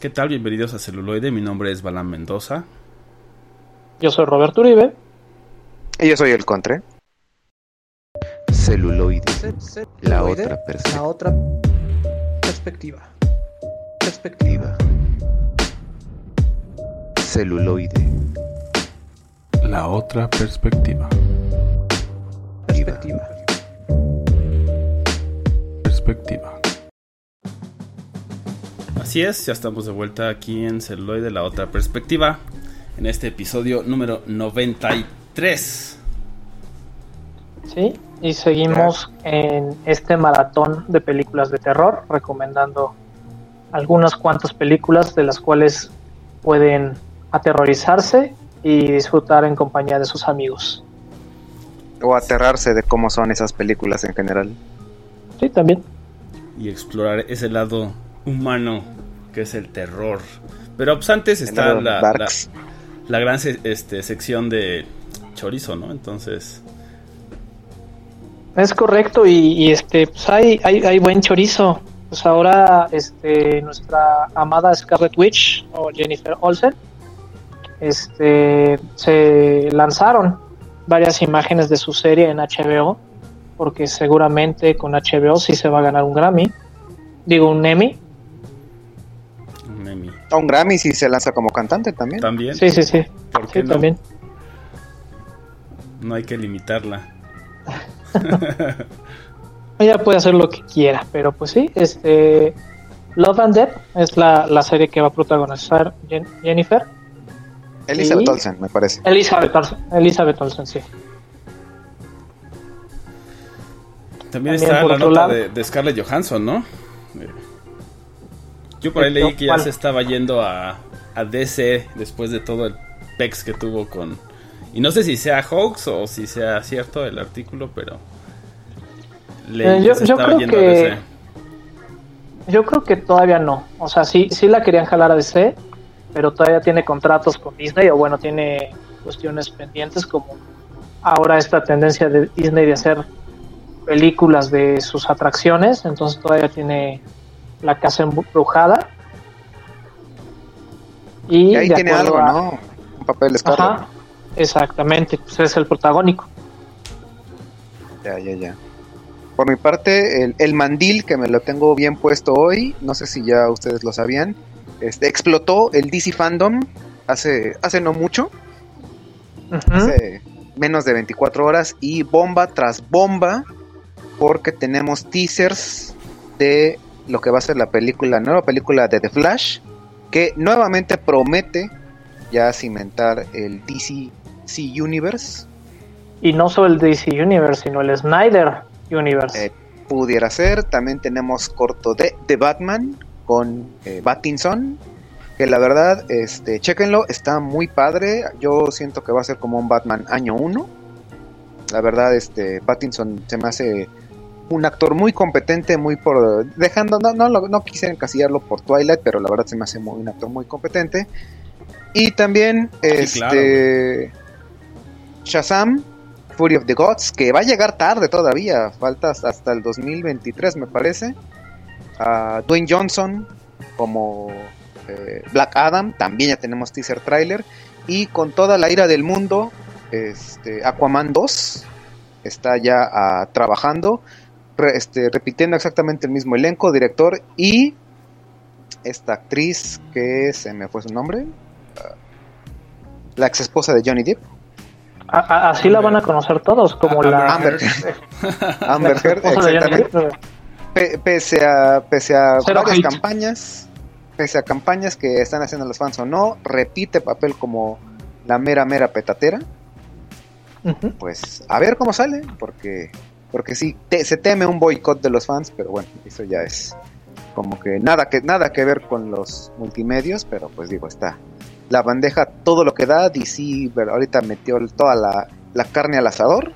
¿Qué tal? Bienvenidos a Celuloide. Mi nombre es Balán Mendoza. Yo soy Roberto Uribe. Y yo soy el Contre. Celuloide. La otra perspectiva. La otra perspectiva. Perspectiva. Celuloide. La otra perspectiva. Perspectiva. Perspectiva. Así es, ya estamos de vuelta aquí en Celuloide, la otra perspectiva. En este episodio número 93. Sí, y seguimos en este maratón de películas de terror, recomendando algunas cuantas películas de las cuales pueden aterrorizarse y disfrutar en compañía de sus amigos. O aterrarse de cómo son esas películas en general. Sí, también. Y explorar ese lado humano que es el terror. Pero pues antes está la, la, gran este, sección de chorizo, ¿no? Entonces, Es correcto y, y, este pues hay, hay, hay buen chorizo. Pues ahora este nuestra amada Scarlet Witch o Jennifer Olsen este se lanzaron varias imágenes de su serie en HBO porque seguramente con HBO sí se va a ganar un Grammy. Digo un Emmy. A un Grammy si se lanza como cantante también. También, Sí, sí, sí. ¿por qué Sí, no? también. No hay que limitarla. Ella puede hacer lo que quiera, pero pues sí, este Love and Death es la, la serie que va a protagonizar Jen- Jennifer. Elizabeth. Olsen, me parece. Elizabeth Olsen, Elizabeth Olsen, sí. También, También, está la nota de, de Scarlett Johansson, ¿no? Yo por ahí leí que ya se estaba yendo a, a DC después de todo el pex que tuvo con... Y no sé si sea hoax o si sea cierto el artículo, pero... Leí Eh, yo- se yo estaba creo yendo a que- DC. Yo creo que todavía no. O sea, sí, sí la querían jalar a DC, pero todavía tiene contratos con Disney, o bueno, tiene cuestiones pendientes como ahora esta tendencia de Disney de hacer películas de sus atracciones, entonces todavía tiene la casa embrujada. Y, Y ahí tiene algo, a- ¿no? Un papel. Ajá, exactamente, pues es el protagónico. Ya, ya, ya. Por mi parte, el, el mandil que me lo tengo bien puesto hoy, no sé si ya ustedes lo sabían, este, explotó el DC Fandom hace, hace no mucho, hace menos de 24 horas, y bomba tras bomba, porque tenemos teasers de lo que va a ser la película, nueva película de The Flash, que nuevamente promete ya cimentar el DC Universe. Y no solo el DC Universe, sino el Snyder Universe. Eh, pudiera ser. También tenemos corto de The Batman con eh, Battinson. Que la verdad, este, chequenlo, está muy padre. Yo siento que va a ser como un Batman año 1. La verdad, este, Pattinson se me hace un actor muy competente, muy por. Dejando, no, no, no quise encasillarlo por Twilight, pero la verdad se me hace muy- un actor muy competente. Y también, Sí, claro. este. Shazam, Fury of the Gods, que va a llegar tarde todavía, falta hasta- el 2023 me parece. Dwayne Johnson como eh, Black Adam, también ya tenemos teaser trailer. Y con toda la ira del mundo, este, Aquaman 2 está ya ah, trabajando, re- este, repitiendo exactamente el mismo elenco, director y esta actriz que se me fue su nombre, ah, la ex esposa de Johnny Depp. A- a- así la van a conocer todos, como Ah, la, Amber. Amber Heard, exactamente. Pese a, pese a varias hate. campañas, pese a campañas que están haciendo los fans o no, repite papel como la mera mera petatera, pues a ver cómo sale, porque porque sí te- se teme un boicot de los fans, pero bueno, eso ya es como que nada que nada que ver con los multimedios, pero pues digo, está la bandeja todo lo que da, DC ahorita metió toda la, la carne al asador,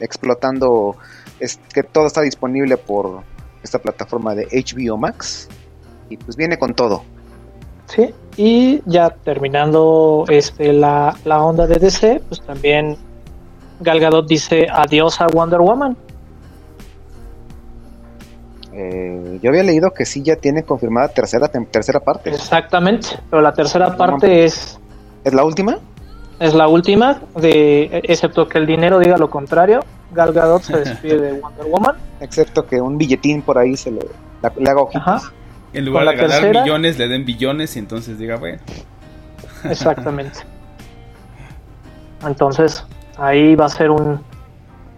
explotando es que todo está disponible por esta plataforma de HBO Max y pues viene con todo. Sí, y ya terminando este la, la onda de DC, pues también Gal Gadot dice adiós a Wonder Woman. Eh, yo había leído que sí ya tiene confirmada tercera, tercera parte. Exactamente, pero la tercera parte es, ¿Es la última? es la última, de, excepto que el dinero diga lo contrario. Gal Gadot se despide de Wonder Woman. Excepto que un billetín por ahí se le, la- le haga ojitos. Ajá, En lugar Con de la ganar tercera- millones, le den billones y entonces diga, bueno. exactamente. Entonces, ahí va a ser un,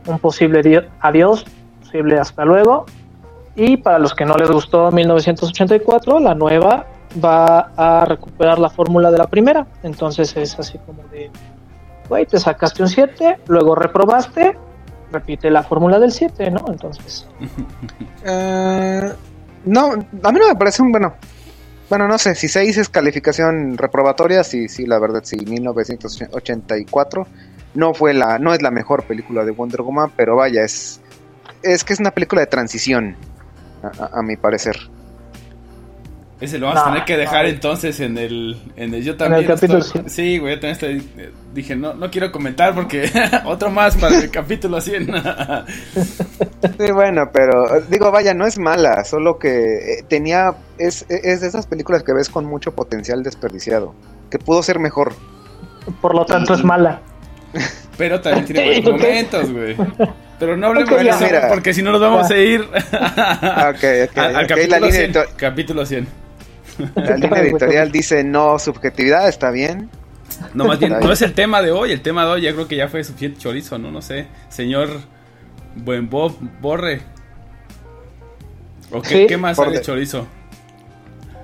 un posible di- adiós, posible hasta luego. Y para los que no les gustó 1984, la nueva va a recuperar la fórmula de la primera. Entonces es así como de, güey, te sacaste un 7, luego reprobaste, repite la fórmula del 7, ¿no? Entonces, Eh, no, a mí no me parece un bueno. Bueno, no sé, si 6 es calificación reprobatoria, sí, sí, la verdad, sí, 1984 no fue la, no es la mejor película de Wonder Woman, pero vaya, es, es que es una película de transición, a, mi parecer. Ese lo vamos a tener que dejar no. entonces en el, en el yo también. capítulo estoy- 100. sí, güey, yo también estoy, eh, dije, no, no quiero comentar porque otro más para el capítulo 100. Sí, bueno, pero digo, vaya, no es mala, solo que eh, tenía, es, es de esas películas que ves con mucho potencial desperdiciado, que pudo ser mejor. por lo tanto es mala. Pero también tiene buenos momentos, güey. Pero no hablemos de eso Mira. porque si no nos vamos a ir al, capítulo, la línea 100, editor- capítulo 100. La línea editorial dice no subjetividad, está bien. No, más bien, no es el tema de hoy. El tema de hoy ya creo que ya fue suficiente chorizo, ¿no? No sé. Señor Buen Bob Borre. ¿O qué, Sí. qué más hay de chorizo?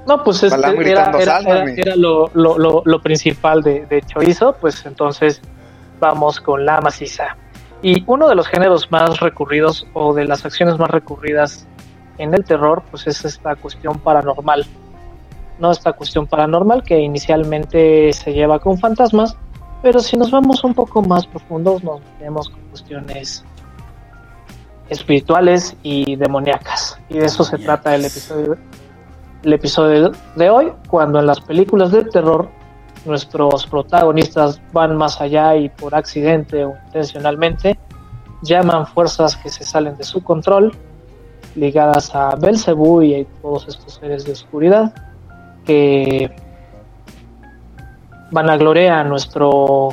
No, pues este, era, era- era- era lo, lo- lo- lo principal de, de Chorizo, pues entonces vamos con la maciza. Y uno de los géneros más recurridos o de las acciones más recurridas en el terror, pues es esta cuestión paranormal. No esta cuestión paranormal que inicialmente se lleva con fantasmas, pero si nos vamos un poco más profundos, nos metemos con cuestiones espirituales y demoníacas. Y de eso se trata el episodio el episodio de hoy, cuando en las películas de terror nuestros protagonistas van más allá y por accidente o intencionalmente llaman fuerzas que se salen de su control, ligadas a Belcebú y a todos estos seres de oscuridad, que van a gloria a nuestro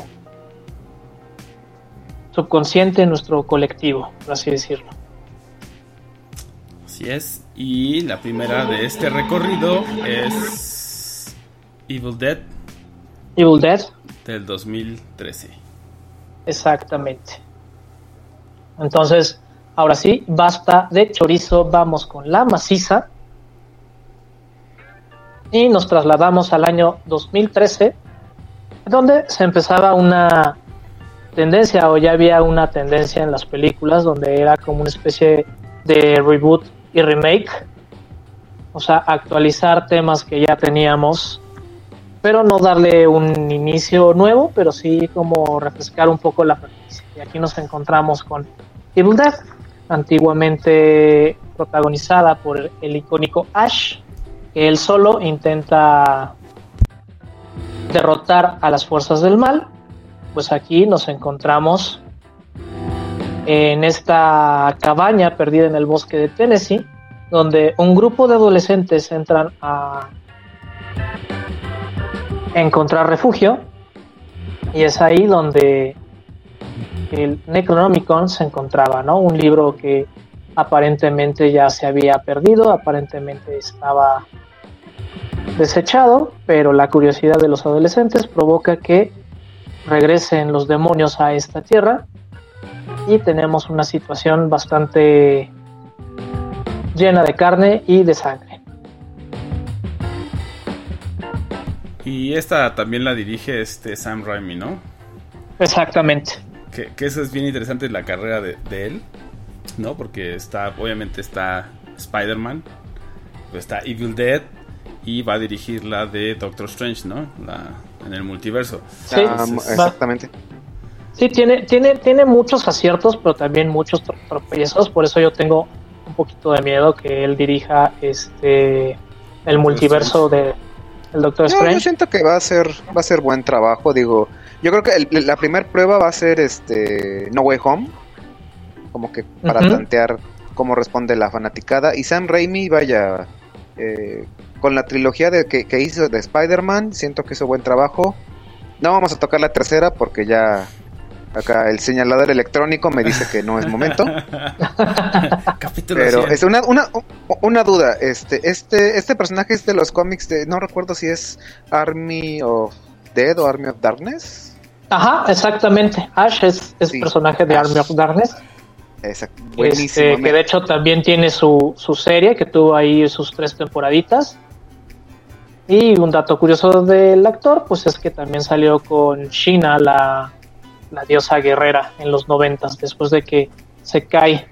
subconsciente, nuestro colectivo, por así decirlo. Así es. Y la primera de este recorrido es Evil Dead Evil Dead, del 2013. Exactamente. Entonces, ahora sí, basta de chorizo, vamos con la maciza. Y nos trasladamos al año 2013, donde se empezaba una tendencia, o ya había una tendencia en las películas, donde era como una especie de reboot y remake. O sea, actualizar temas que ya teníamos pero no darle un inicio nuevo, pero sí como refrescar un poco la franquicia. Y aquí nos encontramos con Evil Dead, antiguamente protagonizada por el icónico Ash, que él solo intenta derrotar a las fuerzas del mal. Pues aquí nos encontramos en esta cabaña perdida en el bosque de Tennessee, donde un grupo de adolescentes entran a encontrar refugio y es ahí donde el Necronomicon se encontraba, ¿no? Un libro que aparentemente ya se había perdido, aparentemente estaba desechado, pero la curiosidad de los adolescentes provoca que regresen los demonios a esta tierra y tenemos una situación bastante llena de carne y de sangre. Y esta también la dirige este Sam Raimi, ¿no? Exactamente. Que, que eso es bien interesante la carrera de, de él, ¿no? Porque está, obviamente está Spider-Man, pues está Evil Dead y va a dirigir la de Doctor Strange, ¿no? La, en el multiverso. Sí, Ah, Entonces, exactamente. Sí, tiene, tiene, tiene muchos aciertos, pero también muchos tro- tropiezos. Por eso yo tengo un poquito de miedo que él dirija este el multiverso de el Doctor No, yo Strange. siento que va a ser va a ser buen trabajo, digo, yo creo que el- la primera prueba va a ser este No Way Home, como que para Ujú. tantear cómo responde la fanaticada. Y Sam Raimi, vaya, eh, con la trilogía de, que, que hizo de Spider-Man, siento que hizo buen trabajo. No vamos a tocar la tercera porque ya acá el señalador electrónico me dice que no es momento. Capítulo Pero 100. es una, una, una duda, este, este, este personaje es de los cómics de, no recuerdo si es Army of Dead o Army of Darkness. Ajá, exactamente. Ash es, es Sí, personaje de Ash. Army of Darkness. Exacto, Este, que de hecho también tiene su, su serie, que tuvo ahí sus tres temporaditas. Y un dato curioso del actor, pues es que también salió con Shina, la, la diosa guerrera, en los noventas, después de que se cae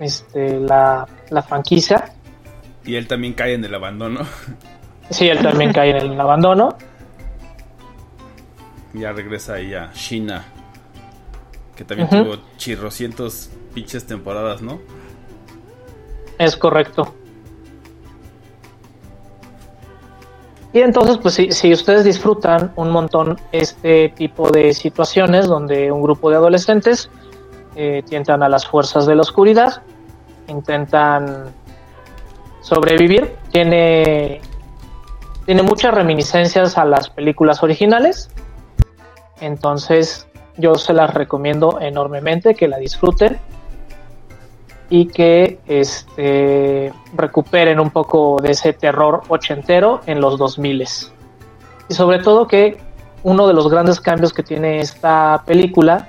este, la, la franquicia. Y él también cae en el abandono. Sí, él también cae en el abandono. ya regresa ahí a Shina. Que también tuvo chirrocientos pinches temporadas, ¿no? Es correcto. Y entonces, pues si, ustedes disfrutan un montón este tipo de situaciones donde un grupo de adolescentes eh, tientan a las fuerzas de la oscuridad, intentan sobrevivir, tiene, tiene muchas reminiscencias a las películas originales, entonces yo se las recomiendo enormemente que la disfruten y que este, recuperen un poco de ese terror ochentero en los 2000 y sobre todo que uno de los grandes cambios que tiene esta película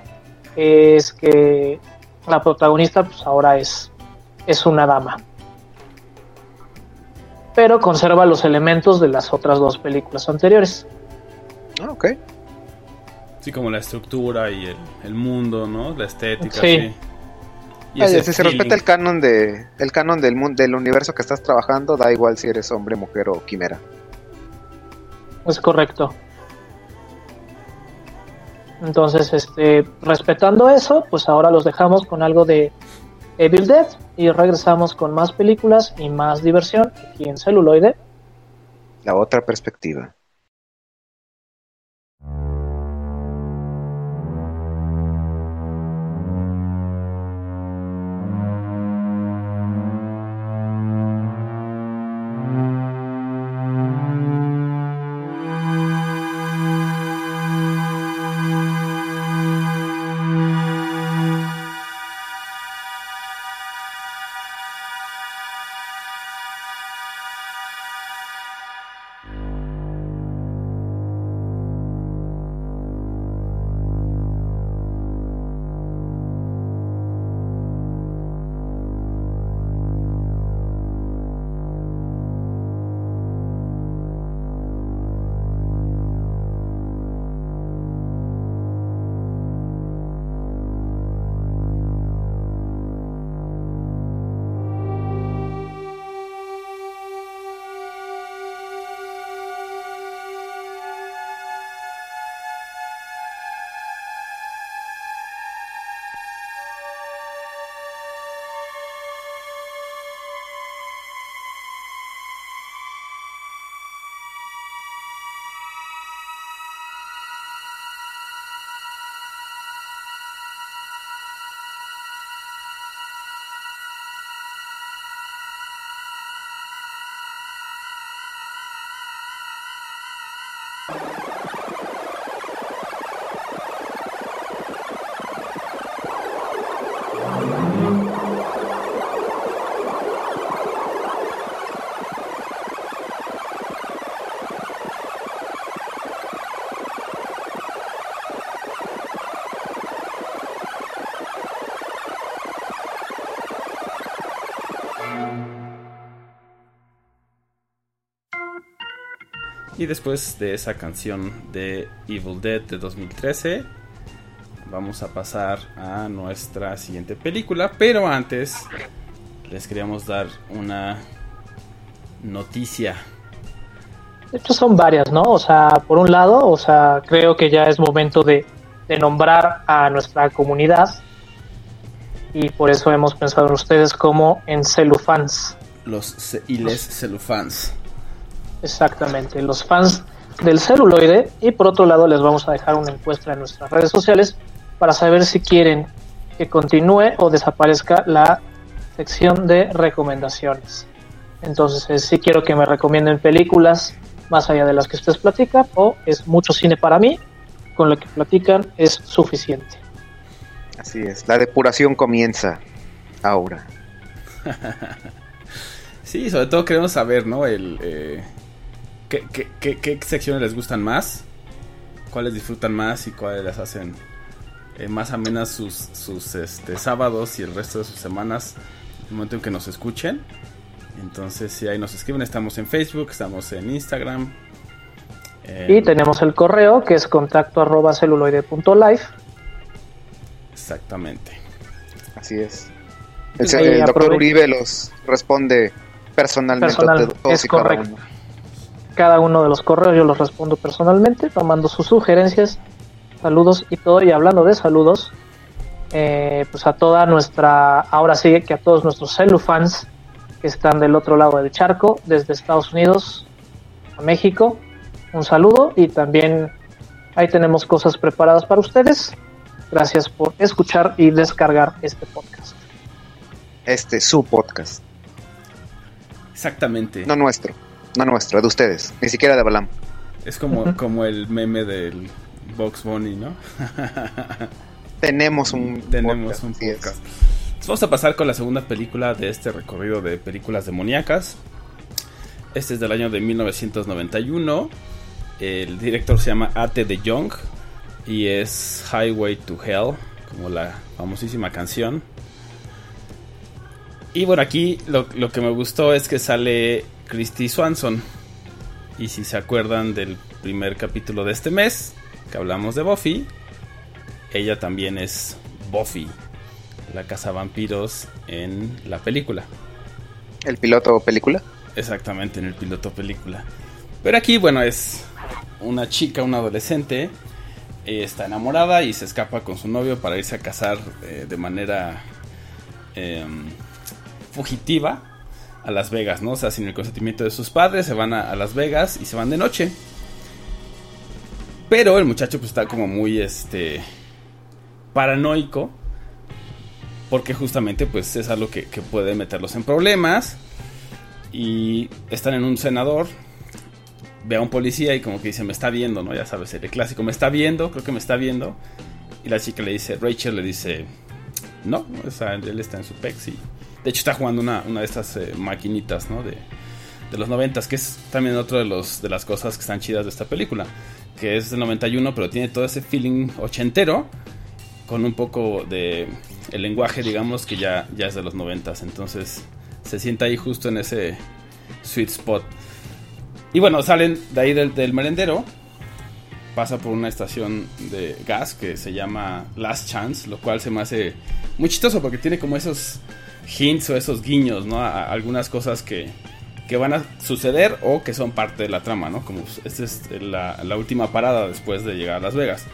es que la protagonista pues ahora es, es una dama pero conserva los elementos de las otras dos películas anteriores Ah, ok. Sí, como la estructura y el, el mundo, ¿no? La estética, Sí. sí. Y si se respeta el canon de el canon del mundo del universo que estás trabajando, da igual si eres hombre, mujer o quimera. Es correcto. Entonces, este, respetando eso, pues ahora los dejamos con algo de Evil Dead y regresamos con más películas y más diversión aquí en celuloide. La otra perspectiva. Y después de esa canción de Evil Dead de 2013, vamos a pasar a nuestra siguiente película. Pero antes, les queríamos dar una noticia. De hecho son varias, ¿no? O sea, por un lado, o sea, creo que ya es momento de, de nombrar a nuestra comunidad y por eso hemos pensado en ustedes como en celufans. Los y les celufans. Exactamente, los fans del celuloide. Y por otro lado, les vamos a dejar una encuesta en nuestras redes sociales para saber si quieren que continúe o desaparezca la sección de recomendaciones. Entonces, eh, si quiero que me recomienden películas más allá de las que ustedes platican, o es mucho cine para mí, con lo que platican es suficiente. Así es, la depuración comienza ahora. Sí, sobre todo queremos saber, ¿no? El, eh, ¿qué, qué, qué, qué secciones les gustan más? ¿Cuáles disfrutan más y cuáles les hacen eh, más amenas sus, sus este, sábados y el resto de sus semanas? El momento en que nos escuchen. Entonces, si ahí nos escriben, estamos en Facebook, estamos en Instagram. Y en- tenemos el correo que es contacto arroba celuloide.life. Exactamente. Así es. El, el doctor Uribe los responde personalmente Personal, a todos es y cada correcto. uno. Cada uno de los correos yo los respondo personalmente, tomando sus sugerencias, saludos y todo. Y hablando de saludos, eh, pues a toda nuestra, ahora sí que a todos nuestros celu fans que están del otro lado del charco, desde Estados Unidos a México, un saludo y también ahí tenemos cosas preparadas para ustedes. Gracias por escuchar y descargar este podcast. Este, su podcast. Exactamente. No nuestro. No nuestro, de ustedes. Ni siquiera de Balam. Es como, como el meme del Box Bunny, ¿no? Tenemos un Tenemos podcast, un podcast. Entonces vamos a pasar con la segunda película de este recorrido de películas demoníacas. Este es del año de 1991. El director se llama Ate de Jong y es Highway to Hell, como la famosísima canción. Y bueno, aquí lo, lo que me gustó es que sale Christy Swanson. Y si se acuerdan del primer capítulo de este mes, que hablamos de Buffy, ella también es Buffy, la cazavampiros en la película. El piloto película. Exactamente, en el piloto película. Pero aquí, bueno, es una chica, una adolescente, eh, está enamorada y se escapa con su novio para irse a casar eh, de manera em, fugitiva a Las Vegas, ¿no? O sea, sin el consentimiento de sus padres, se van a, Las Vegas y se van de noche. Pero el muchacho pues está como muy, este, paranoico. Porque justamente pues es algo que, que puede meterlos en problemas. Y están en un senador. Ve a un policía y como que dice, me está viendo, ¿no? Ya sabes, el clásico, me está viendo, creo que me está viendo. Y la chica le dice, Rachel le dice, no, él está en su pex. De hecho está jugando una, una de estas eh, maquinitas, ¿no? De, de los noventas, que es también otro de, los, de las cosas que están chidas de esta película. Que es del 91, pero tiene todo ese feeling ochentero. Con un poco de... El lenguaje, digamos, que ya, ya es de los noventas. Entonces se sienta ahí justo en ese sweet spot. Y bueno, salen de ahí del, del merendero. Pasa por una estación de gas que se llama Last Chance, lo cual se me hace muy chistoso porque tiene como esos hints o esos guiños, ¿no? A, a algunas cosas que, que van a suceder o que son parte de la trama, ¿no? Como esta es la, la última parada después de llegar a Las Vegas.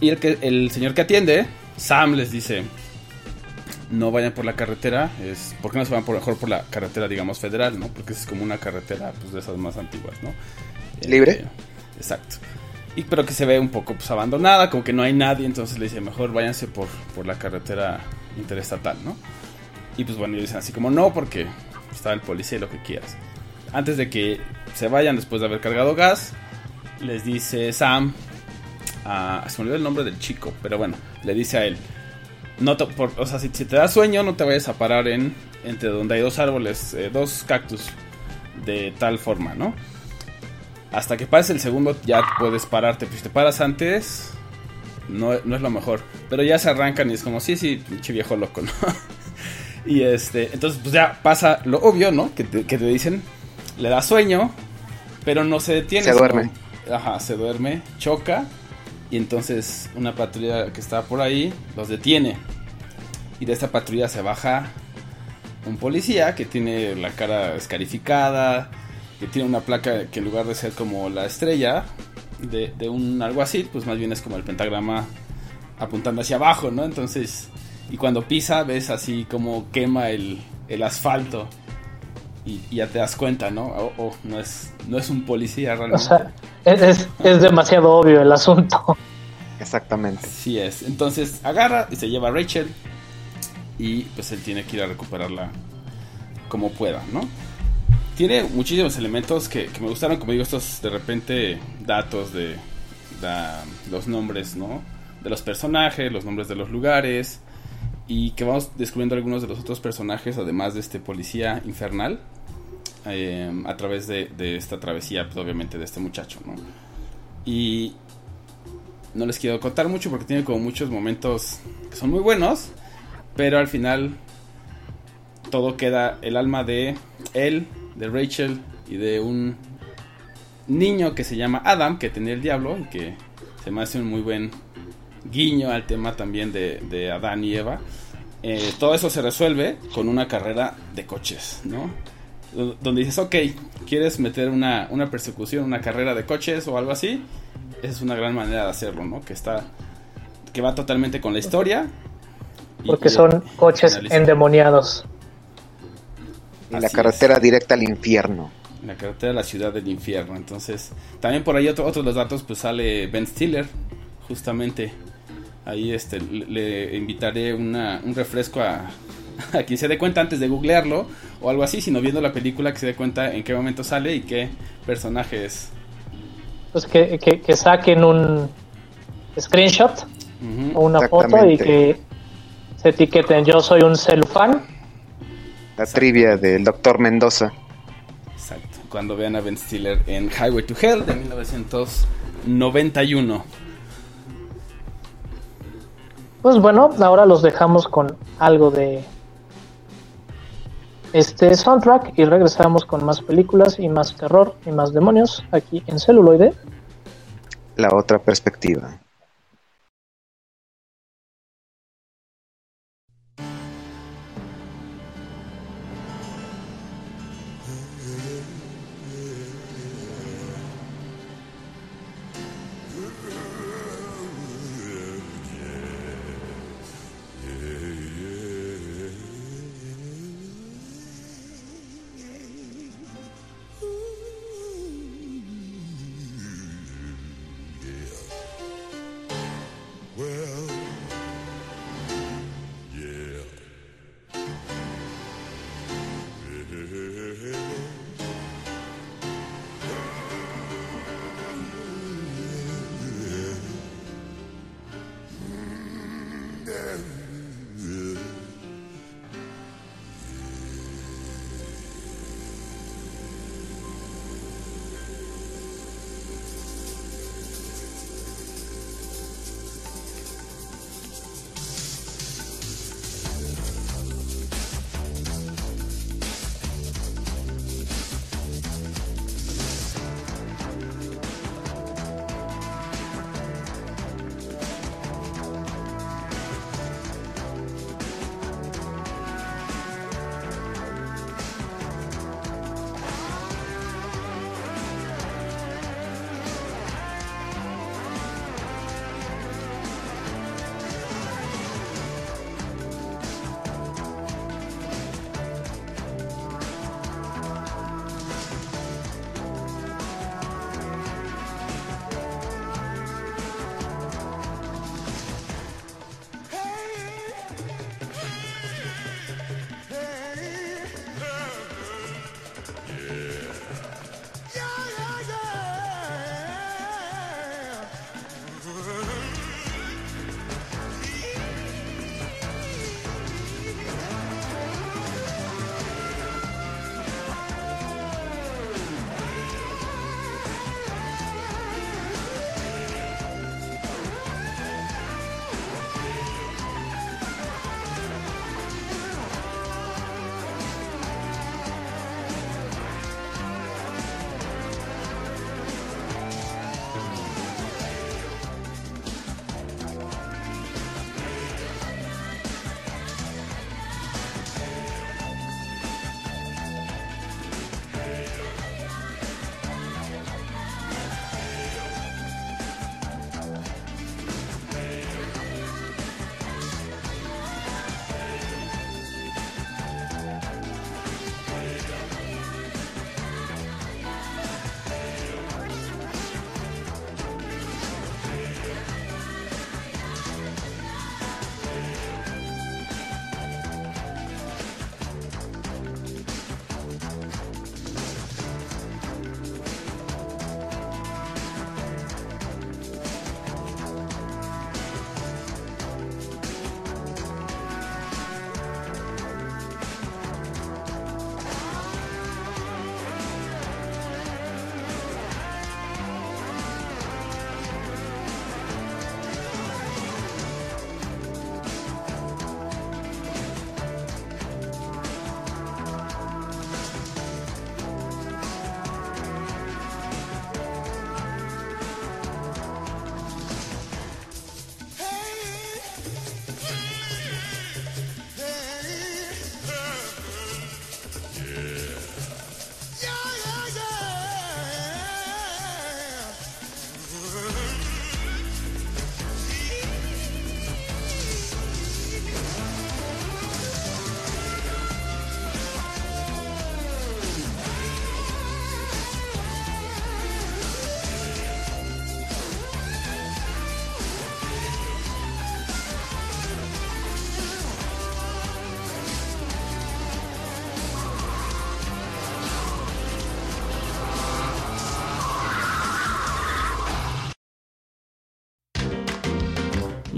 Y el, que, el señor que atiende, Sam, les dice, no vayan por la carretera, es, ¿por qué no se van por, mejor por la carretera, digamos, federal, ¿no? Porque es como una carretera, pues, de esas más antiguas, ¿no? ¿Libre? Eh, exacto. Y pero que se ve un poco, pues, abandonada, como que no hay nadie, entonces le dice, mejor váyanse por, por la carretera interestatal, ¿no? Y pues bueno, ellos dicen así como, no, porque está el policía y lo que quieras. Antes de que se vayan, después de haber cargado gas, les dice Sam, se me olvidó el nombre del chico, pero bueno, le dice a él, no te- o sea, si, si te da sueño, no te vayas a parar en entre donde hay dos árboles, eh, dos cactus, de tal forma, ¿no? Hasta que pase el segundo ya puedes pararte, pues si te paras antes, no, no es lo mejor. Pero ya se arrancan y es como, sí, sí, pinche viejo loco, ¿no? y este, entonces pues ya pasa lo obvio, ¿no? Que te, que te dicen, le da sueño, pero no se detiene. Se duerme. ajá, se duerme, choca. Y entonces una patrulla que está por ahí los detiene. Y de esta patrulla se baja un policía que tiene la cara escarificada, que tiene una placa que en lugar de ser como la estrella de, de un alguacil, pues más bien es como el pentagrama apuntando hacia abajo, ¿no? Entonces, y cuando pisa ves así como quema el, el asfalto y, y ya te das cuenta, ¿no? Oh, oh, no, es, no es un policía O realmente. sea, es, es- demasiado obvio el asunto. Exactamente. Sí es. Entonces agarra y se lleva a Rachel. y pues él tiene que ir a recuperarla como pueda, ¿no? Tiene muchísimos elementos que, que me gustaron, como digo, estos de repente datos de da- los nombres, ¿no? De los personajes, los nombres de los lugares y que vamos descubriendo algunos de los otros personajes, además de este policía infernal, eh, a través de, esta travesía, pues, obviamente, de este muchacho. Y no les quiero contar mucho porque tiene como muchos momentos que son muy buenos, pero al final todo queda el alma de él, de Rachel y de un niño que se llama Adam, que tenía el diablo y que se me hace un muy buen guiño al tema también de, de Adán y Eva. Eh, todo eso se resuelve con una carrera de coches, ¿no? Do- Donde dices, ok, ¿quieres meter una, una persecución, una carrera de coches o algo así? Esa es una gran manera de hacerlo, ¿no? Que está, que va totalmente con la historia. Porque y- son coches endemoniados. Y la carretera directa al infierno. en la carretera de la ciudad del infierno. Entonces, también por ahí otro, otros de los datos, pues sale Ben Stiller, justamente. Ahí este, le, invitaré una, un refresco a, a quien se dé cuenta antes de googlearlo o algo así, sino viendo la película que se dé cuenta en qué momento sale y qué personaje es. Pues que, que, que saquen un screenshot o una foto y que se etiqueten. Yo soy un celufán. La trivia del doctor Mendoza. Exacto. Cuando vean a Ben Stiller en Highway to Hell de 1991. Pues bueno, ahora los dejamos con algo de este soundtrack y regresamos con más películas y más terror y más demonios aquí en celuloide. La otra perspectiva.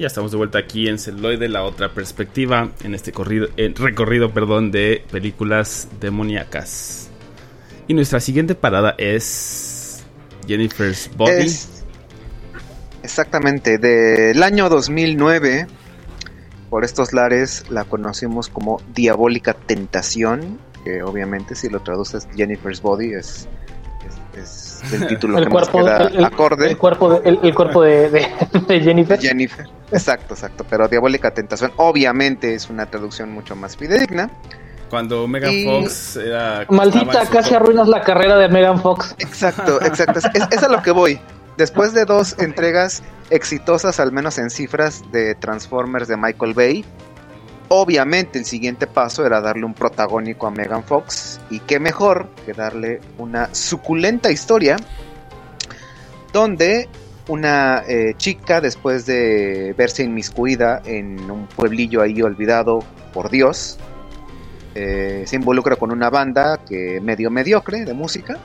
Ya estamos de vuelta aquí en Celoide, la otra perspectiva, en este eh, recorrido perdón, de películas demoníacas. Y nuestra siguiente parada es Jennifer's Body. Es- exactamente, del año 2009, por estos lares la conocimos como Diabólica Tentación, que obviamente si lo traduces Jennifer's Body es, es, el título El que más cuerpo, queda el, el- acorde. el cuerpo, de, el, el cuerpo de, de- de Jennifer. Jennifer. Exacto, exacto. Pero Diabólica Tentación obviamente es una traducción mucho más fidedigna. Cuando Megan Y- Fox era. Maldita, casi top. arruinas la carrera de Megan Fox. Exacto, exacto. Es- es a lo que voy. Después de dos entregas exitosas, al menos en cifras, de Transformers de Michael Bay, obviamente el siguiente paso era darle un protagónico a Megan Fox. Y qué mejor que darle una suculenta historia donde una eh, chica, después de verse inmiscuida en un pueblillo ahí olvidado por Dios, eh, se involucra con una banda que medio mediocre de música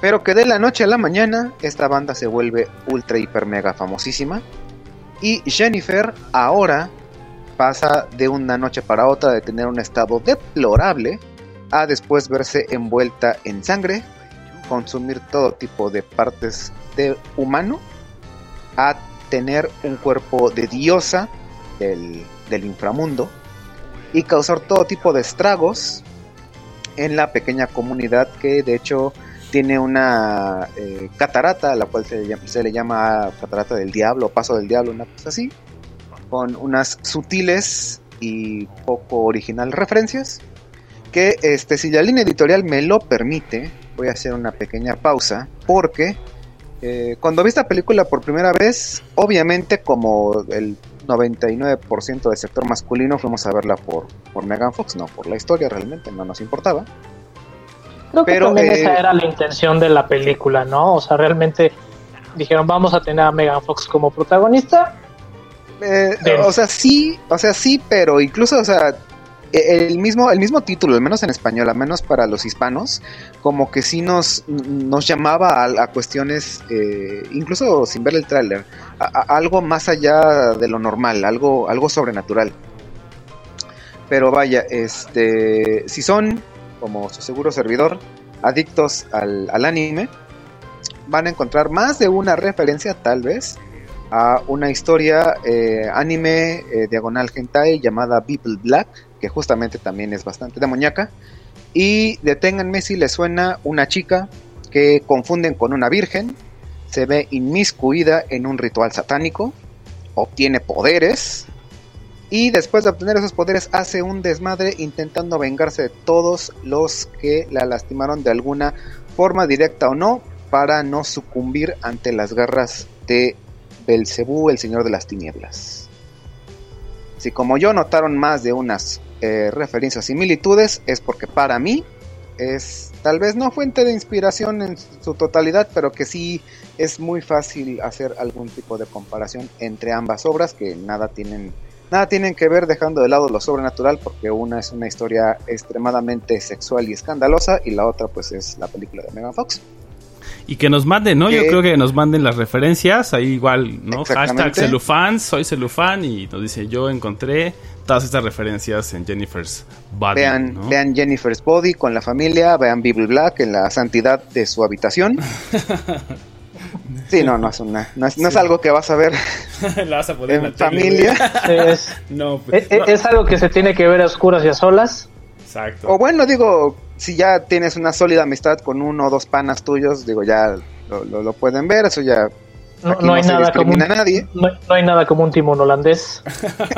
pero que de la noche a la mañana esta banda se vuelve ultra hiper mega famosísima. Y Jennifer ahora pasa de una noche para otra de tener un estado deplorable a después verse envuelta en sangre, consumir todo tipo de partes de humano, a tener un cuerpo de diosa del, del inframundo y causar todo tipo de estragos en la pequeña comunidad que de hecho tiene una eh, catarata, a la cual se le, llama, se le llama catarata del diablo, paso del diablo, una cosa así, con unas sutiles y poco original referencias, que este, si la línea editorial me lo permite, voy a hacer una pequeña pausa, porque eh, cuando vi esta película por primera vez, obviamente como el 99% del sector masculino fuimos a verla por, por Megan Fox, no por la historia realmente, no nos importaba. Creo que Pero, también eh, esa era la intención de la película, ¿no? O sea, realmente dijeron, vamos a tener a Megan Fox como protagonista. Eh, o sea, sí, o sea, sí, pero incluso, o sea, e- el mismo, el mismo título, al menos en español, al menos para los hispanos, como que sí nos, nos llamaba a, a cuestiones, eh, incluso sin ver el tráiler, algo más allá de lo normal, algo, algo sobrenatural. Pero vaya, este, si son, como su seguro servidor, adictos al, al anime, van a encontrar más de una referencia, tal vez, a una historia eh, anime eh, diagonal hentai llamada People Black, que justamente también es bastante demoníaca. Y deténganme si les suena una chica que confunden con una virgen, se ve inmiscuida en un ritual satánico, obtiene poderes y después de obtener esos poderes hace un desmadre intentando vengarse de todos los que la lastimaron de alguna forma directa o no para no sucumbir ante las garras de Belcebú, el señor de las tinieblas. Si como yo notaron más de unas eh, referencias similitudes, es porque para mí es tal vez no fuente de inspiración en su totalidad, pero que sí es muy fácil hacer algún tipo de comparación entre ambas obras que nada tienen nada tienen que ver dejando de lado lo sobrenatural porque una es una historia extremadamente sexual y escandalosa y la otra pues es la película de Megan Fox. Y que nos manden, ¿no? Yo creo que nos manden las referencias. Ahí igual, ¿no? Hashtag celufans, soy celufan. Y nos dice, yo encontré todas estas referencias en Jennifer's Body. Vean, ¿no? vean Jennifer's Body con la familia, vean Bible Black en la santidad de su habitación. Sí, no, no es, una, no es, no es algo que vas a ver La vas a poner en en familia. Es. No, es, pues. no. es algo que se tiene que ver a oscuras y a solas. Exacto. O bueno, digo, si ya tienes una sólida amistad con uno o dos panas tuyos, digo, ya lo, lo- lo pueden ver, eso ya No, aquí no hay nada como un, a nadie. no, no hay nada como un timón holandés.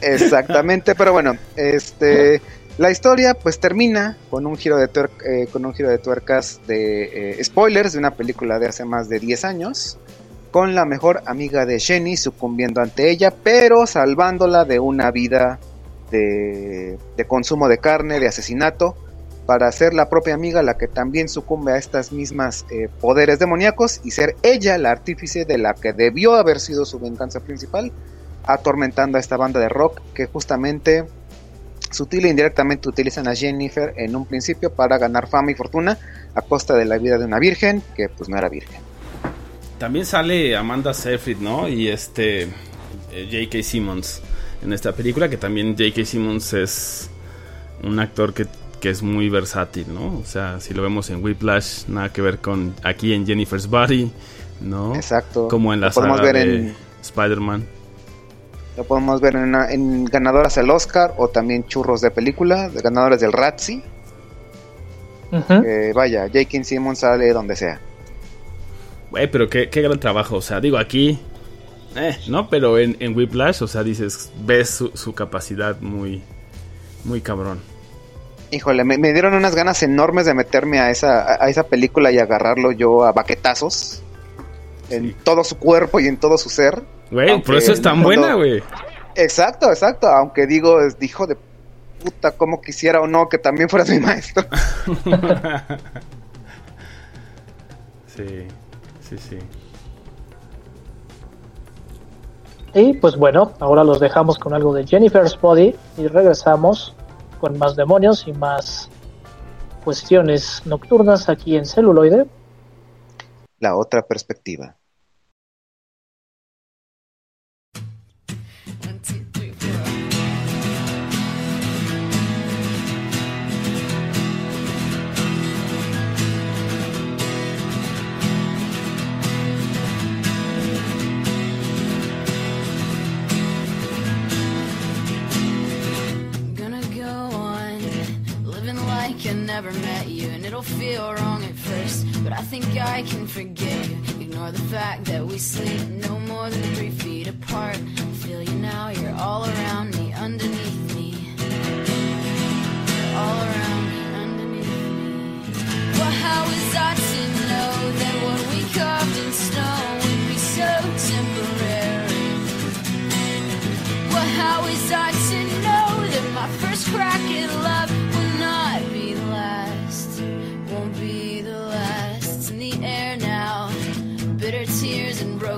Exactamente, pero bueno, este la historia pues termina con un giro de tuer- eh, con un giro de tuercas de eh, spoilers de una película de hace más de 10 años con la mejor amiga de Jenny sucumbiendo ante ella, pero salvándola de una vida de, consumo de carne, de asesinato, para ser la propia amiga la que también sucumbe a estas mismas eh, poderes demoníacos y ser ella la artífice de la que debió haber sido su venganza principal, atormentando a esta banda de rock que justamente sutil e indirectamente utilizan a Jennifer en un principio para ganar fama y fortuna a costa de la vida de una virgen que pues no era virgen. también sale Amanda Seyfried, ¿no? Y este eh, J.K. Simmons en esta película, que también J.K. Simmons es un actor que, que es muy versátil, ¿no? O sea, si lo vemos en Whiplash, nada que ver con aquí en Jennifer's Body, ¿no? Exacto. Como en la saga ver de en- Spider-Man. Lo podemos ver en, en ganadoras del Oscar o también churros de película, de ganadoras del Razzie. Eh, vaya, J.K. Simmons sale donde sea. Güey, pero qué, qué gran trabajo. O sea, digo, aquí. Eh, ¿no? Pero en, en Whiplash, o sea, dices, ves su, su capacidad muy. Muy cabrón. Híjole, me, me dieron unas ganas enormes de meterme a esa, a- esa película y agarrarlo yo a baquetazos. En Sí. todo su cuerpo y en todo su ser. Güey, por eso es tan buena, güey. Exacto, exacto. Aunque digo, es hijo de puta, como quisiera o no que también fueras mi maestro. sí, sí, sí. Y pues bueno, ahora los dejamos con algo de Jennifer's Body y regresamos con más demonios y más cuestiones nocturnas aquí en celuloide. La otra perspectiva. Never met you, and it'll feel wrong at first, but I think I can forget you. Ignore the fact that we sleep no more than three feet apart. I feel you now, you're all around me, underneath me. You're all around me, underneath me. Well, how was I to know that what we carved in stone would be so temporary? Well, how was I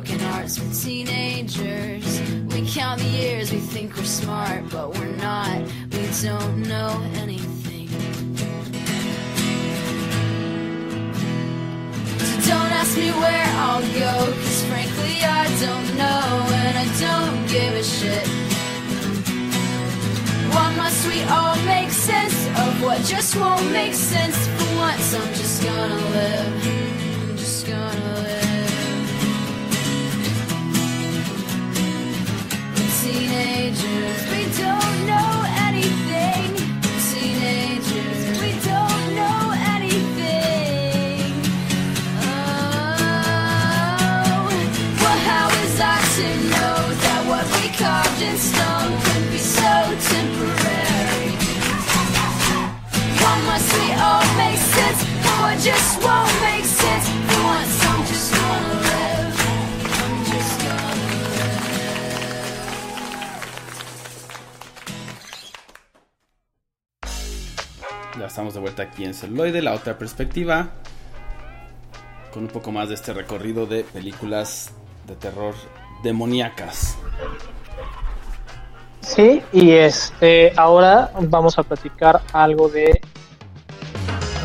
broken hearts for teenagers. We count the years, we think we're smart, but we're not. We don't know anything. So don't ask me where I'll go, cause frankly I don't know, and I don't give a shit. Why must we all make sense of what just won't make sense? For once, I'm just gonna live. I'm just gonna live. Just won't know anything. Teenagers, we don't know anything. Oh, well, how is that to know that what we carved in stone can be so temporary? Why must we all make estamos de vuelta aquí en Celuloide, la otra perspectiva. Con un poco más de este recorrido de películas de terror demoníacas. Sí, y este ahora vamos a platicar algo de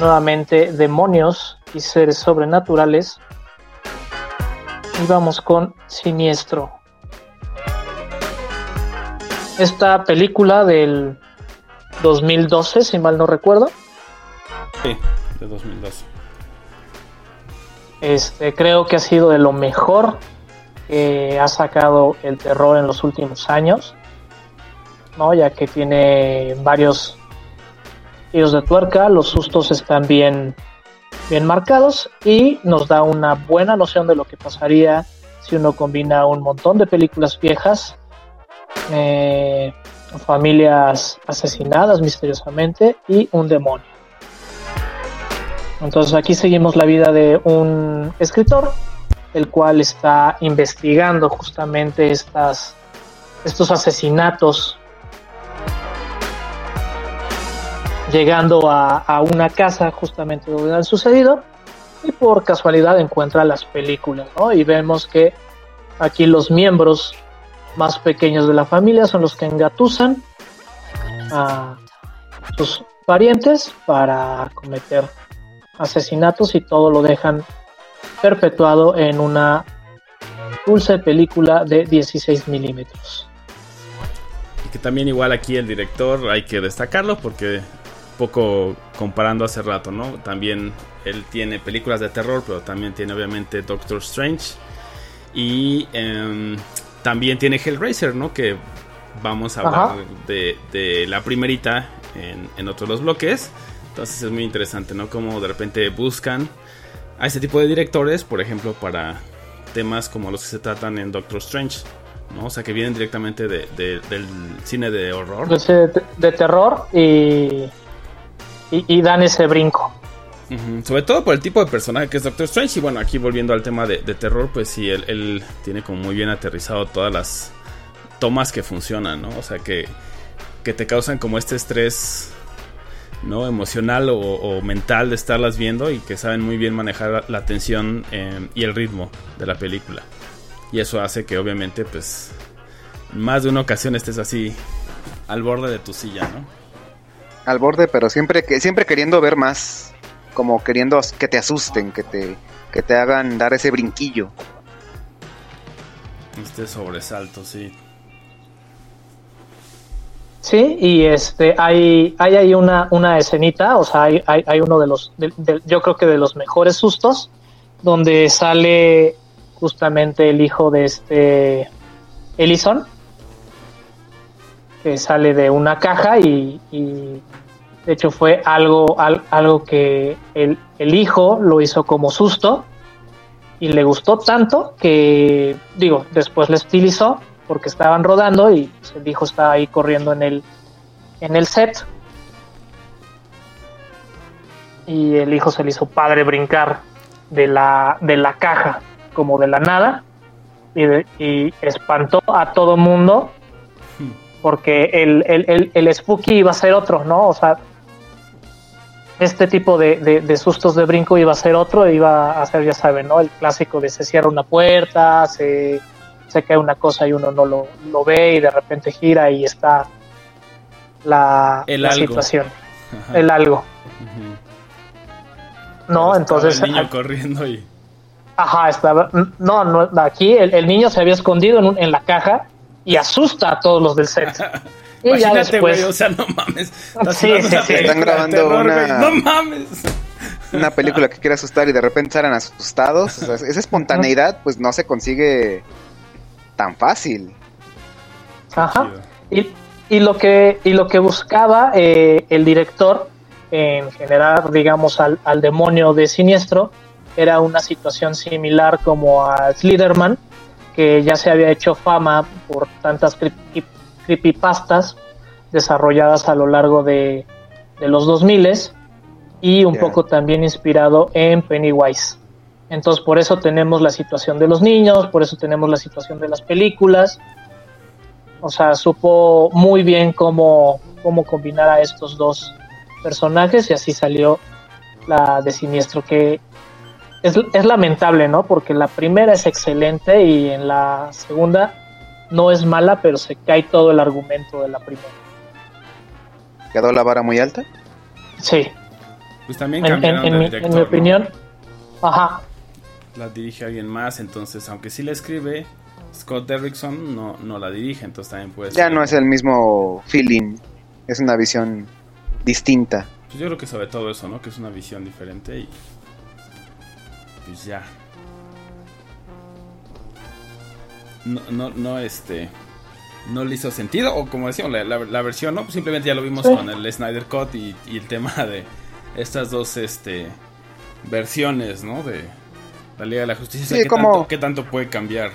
nuevamente demonios y seres sobrenaturales. Y vamos con Siniestro. Esta película del 2012, si mal no recuerdo, Sí, de 2012. este creo que ha sido de lo mejor que ha sacado el terror en los últimos años. ¿no? ya que tiene varios giros de tuerca, los sustos están bien, bien marcados y nos da una buena noción de lo que pasaría si uno combina un montón de películas viejas, eh, familias asesinadas misteriosamente y un demonio. Entonces aquí seguimos la vida de un escritor, el cual está investigando justamente estas, estos asesinatos llegando a, una casa justamente donde han sucedido y por casualidad encuentra las películas. Y vemos que aquí los miembros más pequeños de la familia son los que engatusan a sus parientes para cometer asesinatos y todo lo dejan perpetuado en una dulce película de 16 milímetros. Y que también igual aquí el director hay que destacarlo porque poco comparando hace rato, ¿no? También él tiene películas de terror, pero también tiene obviamente Doctor Strange. Y em, también tiene Hellraiser, ¿no? Que vamos a hablar de, de la primerita en, en otros los bloques. Entonces es muy interesante, ¿no? Como de repente buscan a este tipo de directores, por ejemplo, para temas como los que se tratan en Doctor Strange, ¿no? O sea, que vienen directamente de- de- del cine de horror. De, de terror y, y, y dan ese brinco. Sobre todo por el tipo de personaje que es Doctor Strange. Y bueno, aquí volviendo al tema de, terror, pues sí, él, tiene como muy bien aterrizado todas las tomas que funcionan, ¿no? O sea, que, que te causan como este estrés, ¿no? Emocional o, mental de estarlas viendo y que saben muy bien manejar la, tensión eh, y el ritmo de la película. Y eso hace que obviamente, pues, más de una ocasión estés así al borde de tu silla, ¿no? Al borde, pero siempre, que, siempre queriendo ver más. Como queriendo que te asusten, que te, que te hagan dar ese brinquillo. Este sobresalto, sí. Sí, y este hay, hay ahí una, una escenita, o sea, hay, hay, hay uno de los, de- de- yo creo que de los mejores sustos, donde sale justamente el hijo de este Ellison, que sale de una caja y, y de hecho fue algo, al- algo que el, el hijo lo hizo como susto y le gustó tanto que, digo, después le estilizó porque estaban rodando y pues, el hijo estaba ahí corriendo en el, en el set. Y el hijo se le hizo padre brincar de la, de la caja, como de la nada, y, de- y espantó a todo mundo, porque el, el, el, el spooky iba a ser otro, ¿no? O sea, este tipo de, de- de sustos de brinco iba a ser otro, iba a ser, ya saben, ¿no? El clásico de se cierra una puerta, se, se cae una cosa y uno no lo, lo ve y de repente gira y está la, El la algo. situación, Ajá. el algo. ¿no? Entonces, El niño corriendo y. ajá, estaba, no, no, aquí el, el niño se había escondido en, un- en la caja y asusta a todos los del set. Imagínate, después, güey, o sea, no mames. Sí, sí, sí. Están grabando terror, una- No mames. Una película que quiere asustar y de repente salen asustados. O sea, esa espontaneidad, pues no se consigue tan fácil. Ajá. Y, y lo que y lo que buscaba eh, el director en generar digamos al, al demonio de siniestro era una situación similar como a Sliderman que ya se había hecho fama por tantas creepypastas desarrolladas a lo largo de, de los 2000 y un poco también inspirado en Pennywise. Entonces por eso tenemos la situación de los niños, por eso tenemos la situación de las películas. O sea, supo muy bien cómo, cómo combinar a estos dos personajes y así salió la de Siniestro, que es, es lamentable, ¿no? Porque la primera es excelente y en la segunda no es mala, pero se cae todo el argumento de la primera. ¿Quedó la vara muy alta? Sí, Pues también en, en- de mi, director. en mi ¿no? opinión. Ajá, La dirige alguien más, entonces, aunque sí la escribe, Scott Derrickson no, no la dirige, entonces también puede Ya no es el mismo feeling. Es una visión distinta. Pues yo creo que sobre todo eso, ¿no? Que es una visión diferente y. Pues ya. No, no, no, este. No le hizo sentido, o como decíamos, la, la- la versión, ¿no? Pues simplemente ya lo vimos Sí. con el Snyder Cut y, y el tema de estas dos, este. Versiones, ¿no? De la Liga de la Justicia. O sea, Sí, ¿qué, como- tanto, ¿Qué tanto puede cambiar?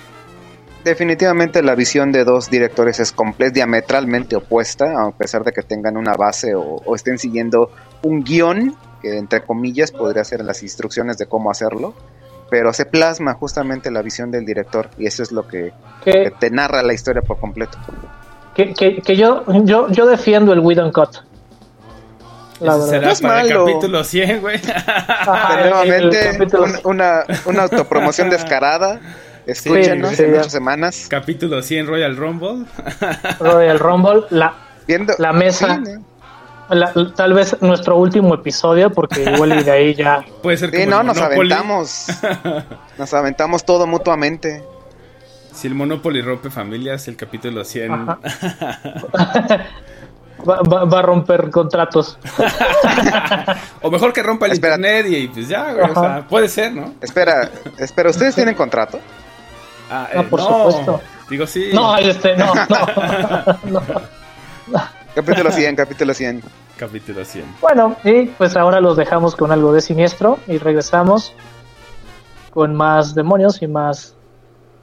Definitivamente la visión de dos directores es complet diametralmente opuesta, a pesar de que tengan una base o, o estén siguiendo un guion, que entre comillas podría ser las instrucciones de cómo hacerlo, pero se plasma justamente la visión del director y eso es lo que, te narra la historia por completo. que, que, que yo, yo, yo defiendo el Whedon Cut. La será No es para el malo. capítulo 100, güey. Ajá, Nuevamente, capítulo- un- una, una autopromoción descarada. Escúchenos Sí, sí, en ya. ocho semanas. capítulo 100 Royal Rumble. Royal Rumble, la, Viendo, La mesa. Sí, ¿no? La- tal vez nuestro último episodio, porque igual y de ahí ya. Puede ser Sí, como no, nos aventamos. Nos aventamos todo mutuamente. Si el Monopoly rompe familias, el capítulo 100. Ajá. Va, va- va a romper contratos. o mejor que rompa el Espera. internet y pues ya, güey. O sea, puede ser, ¿no? Espera, espera, ¿ustedes tienen contrato? Ah, No, por supuesto. Digo sí. No, este, no, no. no. Capítulo 100, capítulo 100. Capítulo 100. Bueno, y pues ahora los dejamos con algo de siniestro y regresamos con más demonios y más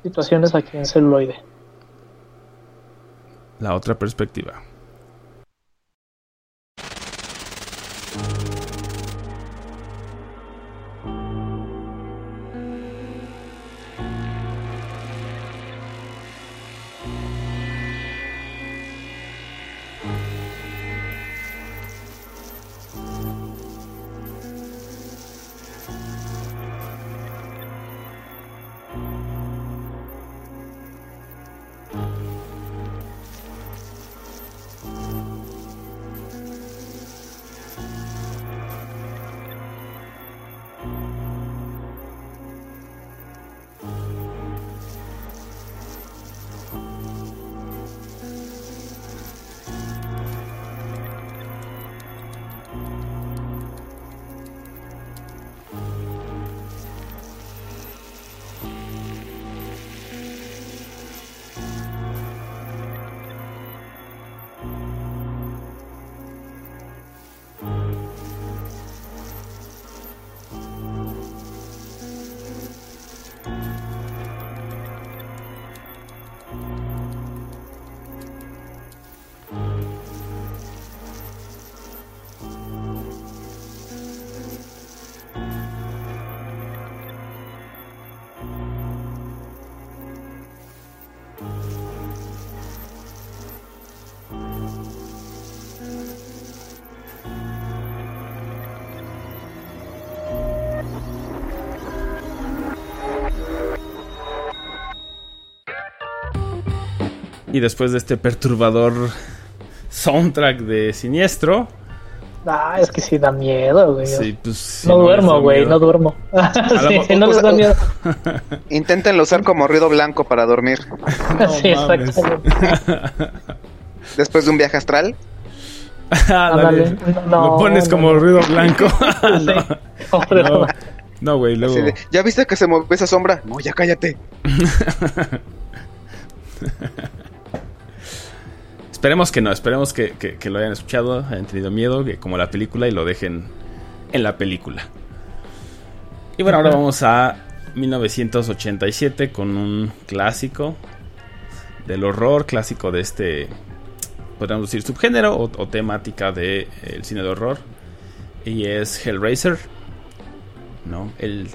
situaciones aquí en celuloide. La otra perspectiva. Y después de este perturbador soundtrack de Siniestro, Ah, es que sí da miedo, güey. sí, pues, si no, duermo, güey, no duermo. sí, sí, no les da miedo. Inténtenlo usar como ruido blanco para dormir. sí, exactamente. Después de un viaje astral. Ándale. No, Lo pones no, como no. ruido blanco. Sí. No, güey, luego. De, ¿Ya viste que se movió esa sombra? No, ya cállate. Esperemos que no, esperemos que, que- que lo hayan escuchado, hayan tenido miedo, que como la película y lo dejen en la película. Y bueno, ahora vamos a 1987 con un clásico del horror, clásico de este, podríamos decir, subgénero o, o temática del cine de horror. Y es Hellraiser, ¿no? El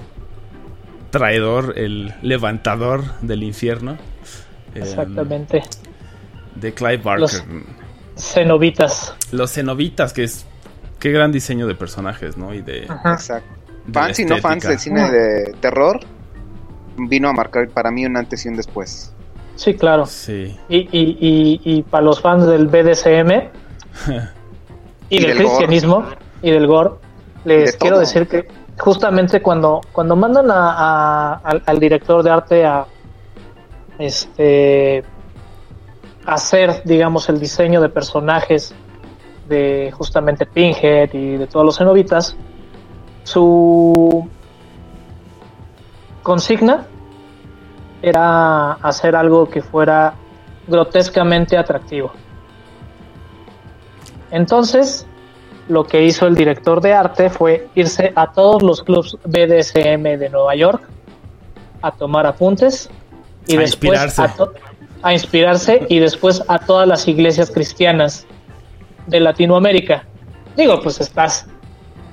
traidor, el levantador del infierno. Em, Exactamente. De Clive Barker. Los- Cenobitas. Los cenobitas, que es. Qué gran diseño de personajes, ¿no? Y de. Ajá. Exacto. de Fans y no fans del cine de terror. Vino a marcar para mí un antes y un después. Sí, claro. Sí. Y, y, y, y para los fans del BDSM y, Y del, del gore. cristianismo y del gore, les De quiero todo. decir que justamente cuando, cuando mandan a, a- al, al director de arte a este hacer, digamos, el diseño de personajes de justamente Pinhead y de todos los cenobitas, su consigna era hacer algo que fuera grotescamente atractivo. Entonces, lo que hizo el director de arte fue irse a todos los clubs BDSM de Nueva York a tomar apuntes y A después inspirarse. a, a inspirarse y después a todas las iglesias cristianas de Latinoamérica. Digo, pues estás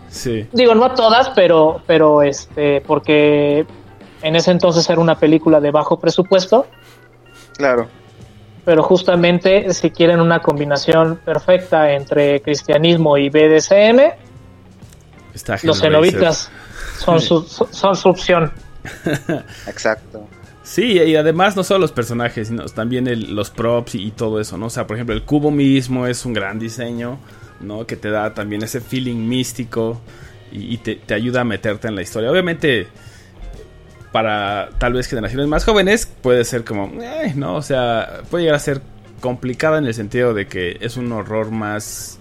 Sí. digo no a todas pero pero este porque en ese entonces era una película de bajo presupuesto Claro. pero justamente si quieren una combinación perfecta entre cristianismo y BDSM Está los cenobitas son su, son su opción Exacto. Sí, y además no solo los personajes, sino también el- los props y, y todo eso, ¿no? O sea, por ejemplo, el cubo mismo es un gran diseño. ¿no? Que te da también ese feeling místico y, y te, te ayuda a meterte en la historia. Obviamente, para tal vez generaciones más jóvenes, puede ser como, eh, ¿no? O sea, puede llegar a ser complicada en el sentido de que es un horror más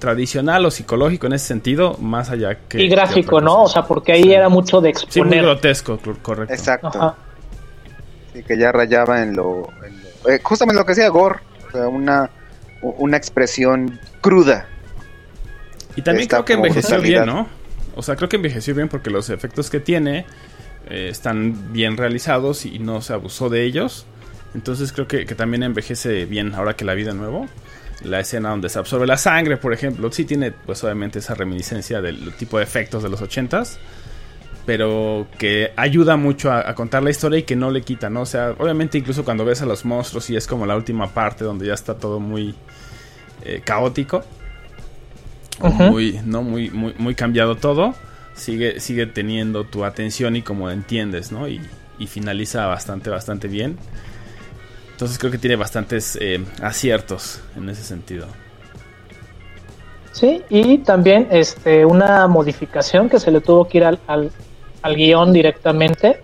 tradicional o psicológico en ese sentido, más allá que... y gráfico, ¿no? O sea, porque ahí Sí. era mucho de Sí, muy exponer. grotesco, correcto. Exacto. Ajá. Sí, que ya rayaba en lo. en lo- eh, justamente lo que decía Gore. O sea, una, una expresión cruda. Y también creo que envejeció bien. ¿no? O sea, creo que envejeció bien porque los efectos que tiene eh, están bien realizados y no se abusó de ellos. Entonces creo que, que también envejece bien ahora que la vi de nuevo. La escena donde se absorbe la sangre, por ejemplo, sí tiene pues obviamente esa reminiscencia del tipo de efectos de los ochentas. Pero que ayuda mucho a, a contar la historia y que no le quita, ¿no? O sea, obviamente incluso cuando ves a los monstruos y es como la última parte donde ya está todo muy eh, caótico muy, no, muy, muy, muy cambiado todo, sigue, sigue teniendo tu atención y como entiendes, ¿no? Y, y finaliza bastante, bastante bien. Entonces creo que tiene bastantes eh, aciertos en ese sentido. Sí, y también este, una modificación que se le tuvo que ir al, al, al guion directamente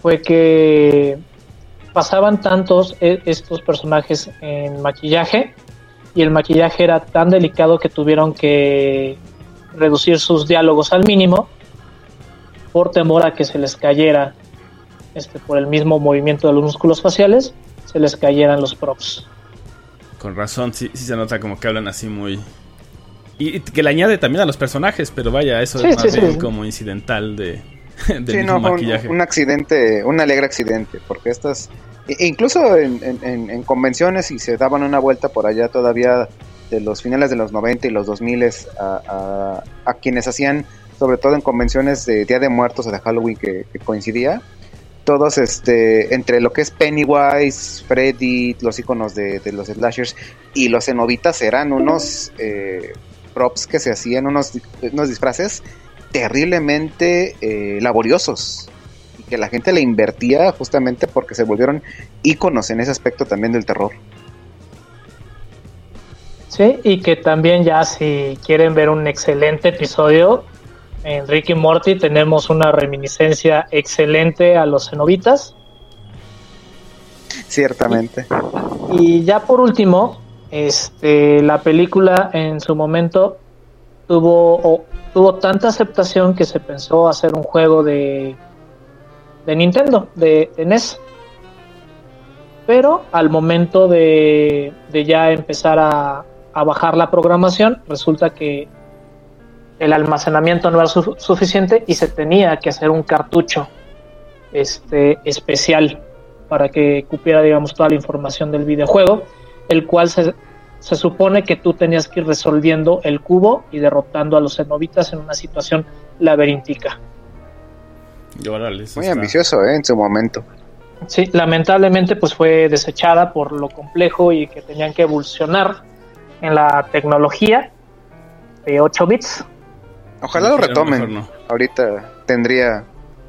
fue que pasaban tantos e- estos personajes en maquillaje y el maquillaje era tan delicado que tuvieron que reducir sus diálogos al mínimo por temor a que se les cayera este, por el mismo movimiento de los músculos faciales se les cayeran los props. Con razón, sí, sí se nota como que hablan así muy... Y, que le añade también a los personajes, pero vaya, eso Sí, es más sí, como incidental de, del Sí, mismo no, un, accidente, un alegre accidente, porque estas, e- e incluso en, en- en- en convenciones y se daban una vuelta por allá todavía de los finales de los 90 y los 2000 a, a, a quienes hacían, sobre todo en convenciones de Día de Muertos o de Halloween que, que coincidía, todos este entre lo que es Pennywise, Freddy, los iconos de, de los slashers y los cenobitas eran unos eh, props que se hacían, unos, unos disfraces terriblemente eh, laboriosos y que la gente le invertía justamente porque se volvieron íconos en ese aspecto también del terror. Sí, y que también ya si quieren ver un excelente episodio, en Ricky Morty tenemos una reminiscencia excelente a los cenobitas. Ciertamente. Y ya por último, este, la película en su momento tuvo, o- tuvo tanta aceptación que se pensó hacer un juego de, de Nintendo, de, NES. Pero al momento de, ya empezar a, bajar la programación, resulta que el almacenamiento no era su- suficiente y se tenía que hacer un cartucho este, especial para que cupiera, digamos, toda la información del videojuego, el cual se, se supone que tú tenías que ir resolviendo el cubo y derrotando a los cenobitas en una situación laberíntica. Órale, Muy está- ambicioso, ¿eh? En su momento. Sí, lamentablemente pues fue desechada por lo complejo y que tenían que evolucionar en la tecnología de 8 bits. Ojalá lo retomen. no. Ahorita tendría,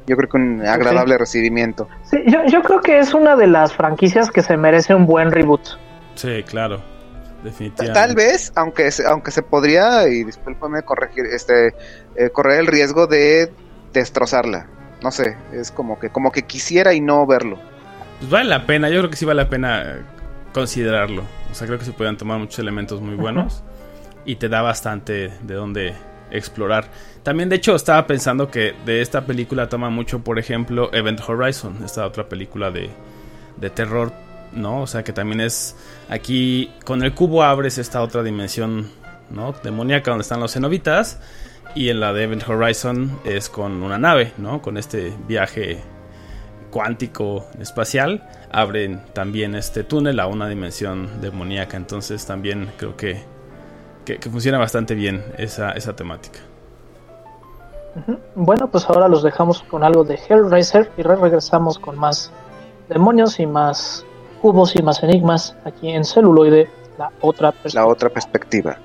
yo creo que un agradable recibimiento. Sí, yo, yo creo que es una de las franquicias que se merece un buen reboot. Sí, claro. Definitivamente. Tal vez, aunque se, aunque se podría, y discúlpame corregir, este, eh, correr el riesgo de destrozarla. No sé, es como que, como que quisiera y no verlo. Pues vale la pena, yo creo que sí vale la pena eh, considerarlo. O sea, creo que se pueden tomar muchos elementos muy buenos y te da bastante de dónde explorar. También, de hecho, estaba pensando que de esta película toma mucho, por ejemplo, Event Horizon, esta otra película de, de terror, ¿no? O sea, que también es aquí con el cubo abres esta otra dimensión, ¿no? Demoníaca donde están los cenobitas. Y en la de Event Horizon es con una nave, ¿no? Con este viaje cuántico espacial abren también este túnel a una dimensión demoníaca. Entonces también creo que, que, que funciona bastante bien esa, esa temática. Bueno, pues ahora los dejamos con algo de Hellraiser y re- regresamos con más demonios y más cubos y más enigmas aquí en celuloide, la otra La perspectiva. otra perspectiva.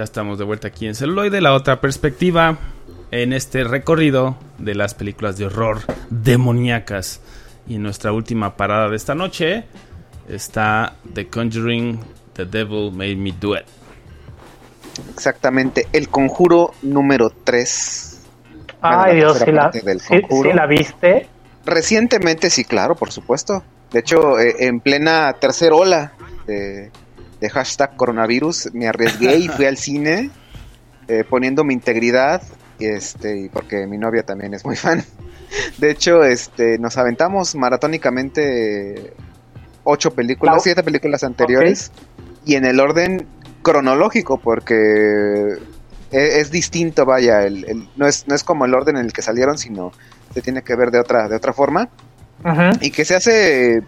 Ya estamos de vuelta aquí en celuloide, la otra perspectiva en este recorrido de las películas de horror demoníacas. Y nuestra última parada de esta noche está The Conjuring, The Devil Made Me Do It. Exactamente, el conjuro número 3. Ay, Dios, si la, sí, sí la viste. Recientemente, sí, claro, por supuesto. De hecho, eh, en plena tercera ola de, de hashtag coronavirus, me arriesgué y fui al cine eh, poniendo mi integridad, y este, y porque mi novia también es muy fan. De hecho, este, nos aventamos maratónicamente ocho películas, La- siete películas anteriores, y en el orden cronológico, porque es, es distinto, vaya, el, el- no, es, no es como el orden en el que salieron, sino se tiene que ver de otra, de otra forma y que se hace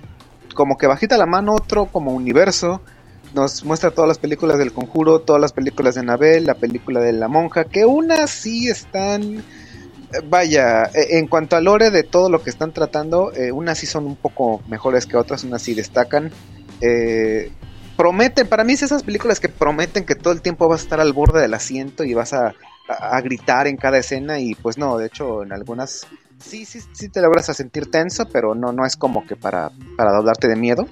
como que bajita la mano otro como universo. Nos muestra todas las películas del conjuro, todas las películas de Anabel, la película de la monja, que unas sí están, eh, vaya, eh, en cuanto al lore de todo lo que están tratando, eh, unas sí son un poco mejores que otras, unas sí destacan. Eh, prometen, para mí es esas películas que prometen que todo el tiempo vas a estar al borde del asiento y vas a, a- a gritar en cada escena y pues no, de hecho en algunas sí, sí, sí te logras a sentir tenso, pero no, no es como que para, para doblarte de miedo.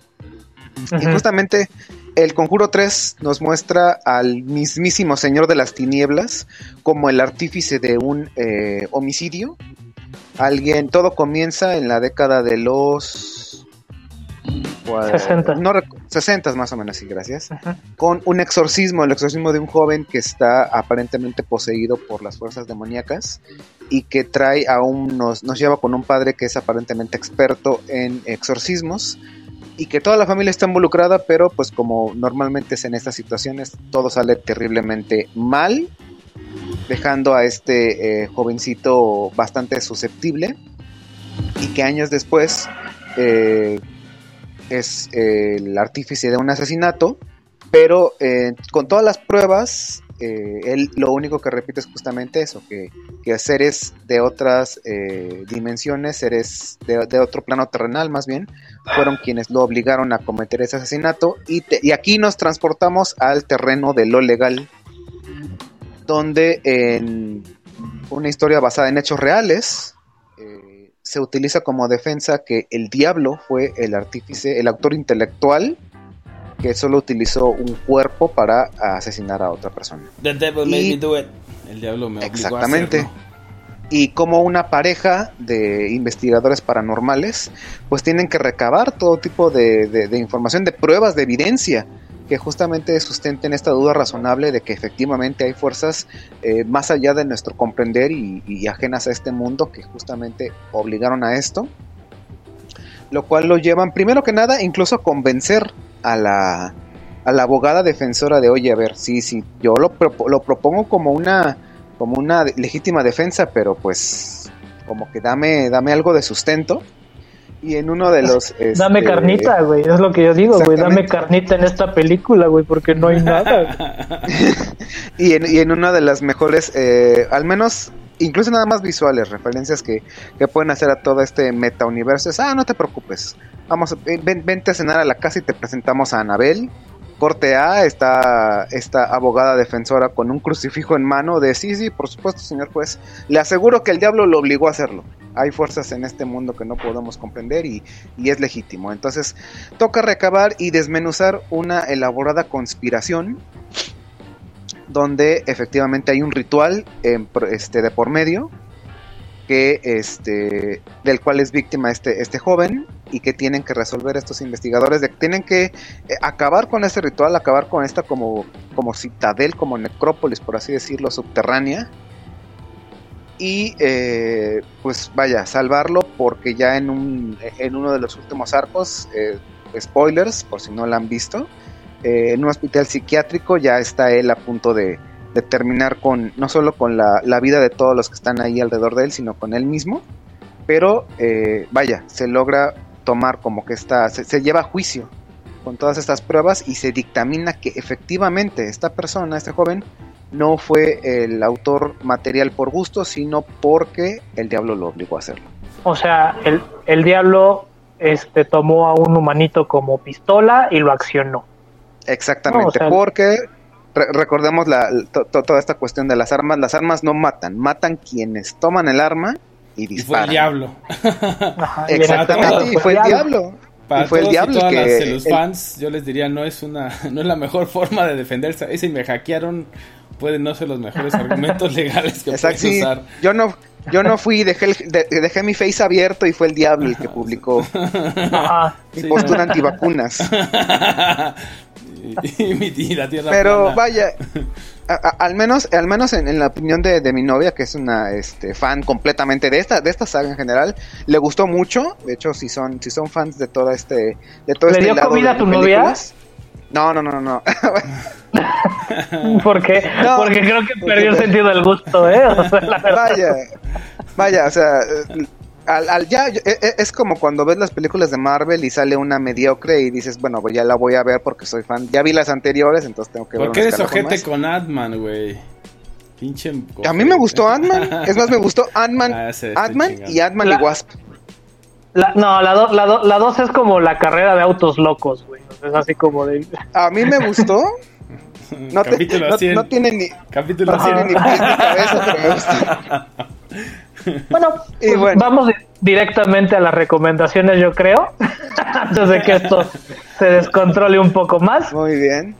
Y justamente el Conjuro 3 nos muestra al mismísimo Señor de las Tinieblas como el artífice de un eh, homicidio. Alguien, todo comienza en la década de los... ¿cuál? 60. No, recu- 60 más o menos, sí, gracias con un exorcismo, el exorcismo de un joven que está aparentemente poseído por las fuerzas demoníacas y que trae a un, nos, nos lleva con un padre que es aparentemente experto en exorcismos y que toda la familia está involucrada, pero pues como normalmente es en estas situaciones, todo sale terriblemente mal, dejando a este eh, jovencito bastante susceptible y que años después eh, es eh, el artífice de un asesinato, pero con todas las pruebas, eh, él lo único que repite es justamente eso, que, que seres de otras eh, dimensiones, seres de, otro plano terrenal más bien, fueron quienes lo obligaron a cometer ese asesinato y, y aquí nos transportamos al terreno de lo legal, donde en una historia basada en hechos reales, eh, se utiliza como defensa que el diablo fue el artífice, el autor intelectual que solo utilizó un cuerpo para asesinar a otra persona. The Devil Y- Made Me Do It. El diablo me obligó Exactamente. a hacerlo. Y como una pareja de investigadores paranormales, pues tienen que recabar todo tipo de, de- de información, de pruebas, de evidencia, que justamente sustenten esta duda razonable de que efectivamente hay fuerzas eh, más allá de nuestro comprender y, y ajenas a este mundo que justamente obligaron a esto. Lo cual lo llevan, primero que nada, incluso a convencer a la, a la abogada defensora de, oye, a ver, sí, sí, yo lo, lo propongo como una, como una legítima defensa, pero pues como que dame, dame algo de sustento. Y en uno de los... Dame este, carnita, güey. Es lo que yo digo, güey. Dame carnita en esta película, güey, porque no hay nada. y, en, y en una de las mejores, eh, al menos, incluso nada más visuales, referencias que, que pueden hacer a todo este metauniverso. Es, ah, no te preocupes. Vamos, ven, ven- vente a cenar a la casa y te presentamos a Anabel. Corte A, está esta abogada defensora con un crucifijo en mano de sí, sí, por supuesto, señor juez. Le aseguro que el diablo lo obligó a hacerlo. Hay fuerzas en este mundo que no podemos comprender y, y es legítimo. Entonces, toca recabar y desmenuzar una elaborada conspiración donde efectivamente hay un ritual este, de por medio que este del cual es víctima este este joven y que tienen que resolver estos investigadores de tienen que eh, acabar con este ritual acabar con esta como como citadel como necrópolis por así decirlo subterránea y eh, pues vaya salvarlo porque ya en un en uno de los últimos arcos eh, spoilers por si no la han visto eh, en un hospital psiquiátrico ya está él a punto de, terminar con no solo con la, la vida de todos los que están ahí alrededor de él, sino con él mismo. Pero eh, vaya, se logra tomar como que está, se, se lleva a juicio con todas estas pruebas y se dictamina que efectivamente esta persona, este joven, no fue el autor material por gusto, sino porque el diablo lo obligó a hacerlo. O sea, el, el diablo este, tomó a un humanito como pistola y lo accionó. Exactamente, No, o sea- porque re- recordemos la, to- to- toda esta cuestión de las armas. Las armas no matan, matan quienes toman el arma y Y fue disparan. el diablo. Ajá, Exactamente, y fue el diablo. Para y fue el diablo y todas que las el- fans, yo les diría, no es una no es la mejor forma de defenderse. Ese me hackearon pueden no ser los mejores argumentos legales que Exacto, puedes sí. usar. Yo no, yo no fui, dejé, el- de- dejé mi face abierto y fue el diablo el que publicó Ajá. mi Sí, postura no. antivacunas. y, y mi- y la tierra Pero plana. vaya, a- a- al menos, al menos en, en la opinión de, de mi novia, que es una este, fan completamente de esta, de esta saga en general, le gustó mucho. De hecho, si son, si son fans de toda este, de todo ¿Le este dio lado comida de a tu novia? películas. No, no, no, no. Porque, No. porque creo que perdió el sentido del gusto, ¿eh? O sea, la verdad. vaya, vaya, o sea, al, al- ya eh, eh, es como cuando ves las películas de Marvel y sale una mediocre y dices, bueno, pues ya la voy a ver porque soy fan. Ya vi las anteriores, entonces tengo que ver ¿Por qué eres ojete más. con Ant-Man, güey? Pinche. A mí me gustó Ant-Man. Es más, me gustó Ant-Man, Ah, y Ant-Man y Wasp. La- no, la 2 la do- la dos es como la carrera de autos locos, güey. Es así como de... A mí me gustó. No, te- Capítulo no- 100. no tiene ni, Capítulo no tiene ni 100. pies ni cabeza, pero me. Bueno, Y pues bueno. vamos di- directamente a las recomendaciones, yo creo. Antes de que esto se descontrole un poco más. Muy bien.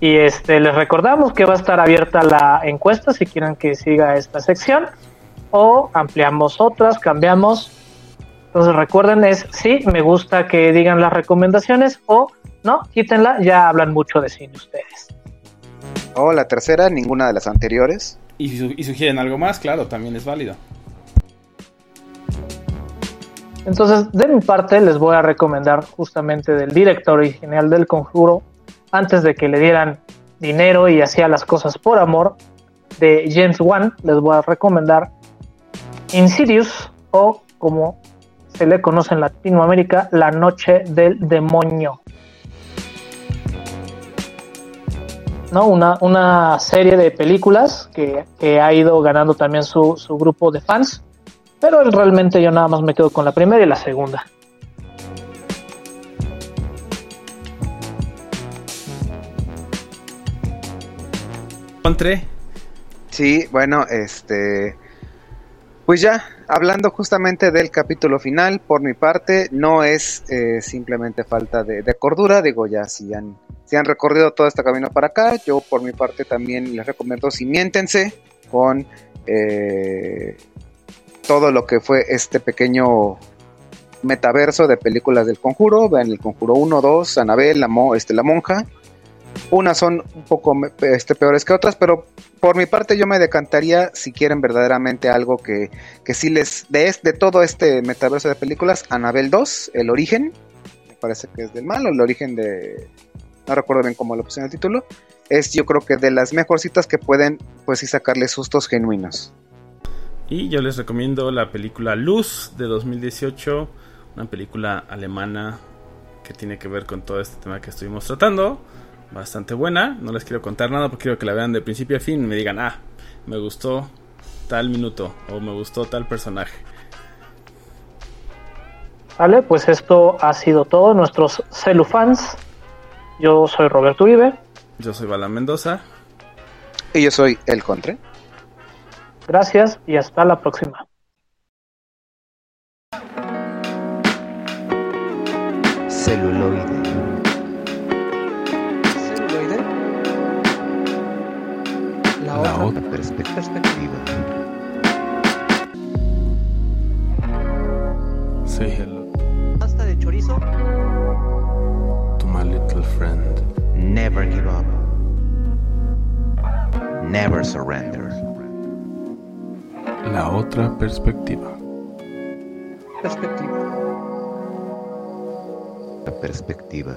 Y este les recordamos que va a estar abierta la encuesta si quieren que siga esta sección. O ampliamos otras, cambiamos. Entonces recuerden, es sí, me gusta que digan las recomendaciones o no, quítenla, ya hablan mucho de cine ustedes. O la tercera, ninguna de las anteriores. Y, si su- y sugieren algo más, claro, también es válido. Entonces, de mi parte, les voy a recomendar justamente del director original del Conjuro, antes de que le dieran dinero y hacía las cosas por amor, de James Wan, les voy a recomendar Insidious o como se le conoce en Latinoamérica, La Noche del Demonio. ¿No? Una, una serie de películas que, que ha ido ganando también su, su grupo de fans. Pero realmente yo nada más me quedo con la primera y la segunda. Sí, bueno, este. Pues ya, hablando justamente del capítulo final, por mi parte, no es eh, simplemente falta de, cordura, digo, ya si han, si han recorrido todo este camino para acá, yo por mi parte también les recomiendo simiéntense con eh, todo lo que fue este pequeño metaverso de películas del conjuro, vean el conjuro 1, 2, Anabel, la, mo- este, la monja, unas son un poco este, peores que otras, pero por mi parte yo me decantaría si quieren verdaderamente algo que, que sí les de, de todo este metaverso de películas, Anabel 2, El Origen, me parece que es del mal, o El Origen de... no recuerdo bien cómo lo puse en el título, es yo creo que de las mejorcitas que pueden pues sí sacarle sustos genuinos. Y yo les recomiendo la película Luz de 2018, una película alemana que tiene que ver con todo este tema que estuvimos tratando. Bastante buena, no les quiero contar nada porque quiero que la vean de principio a fin y me digan, ah, me gustó tal minuto o me gustó tal personaje. Vale, pues esto ha sido todo. Nuestros celufans. Yo soy Roberto Uribe. Yo soy Bala Mendoza. Y yo soy El Contre. Gracias y hasta la próxima. Celuloide. celuloide. La, La otra, otra perspectiva. Say hello pasta de chorizo. to my little friend. Never give up. Never surrender. La otra perspectiva. Perspectiva. La perspectiva.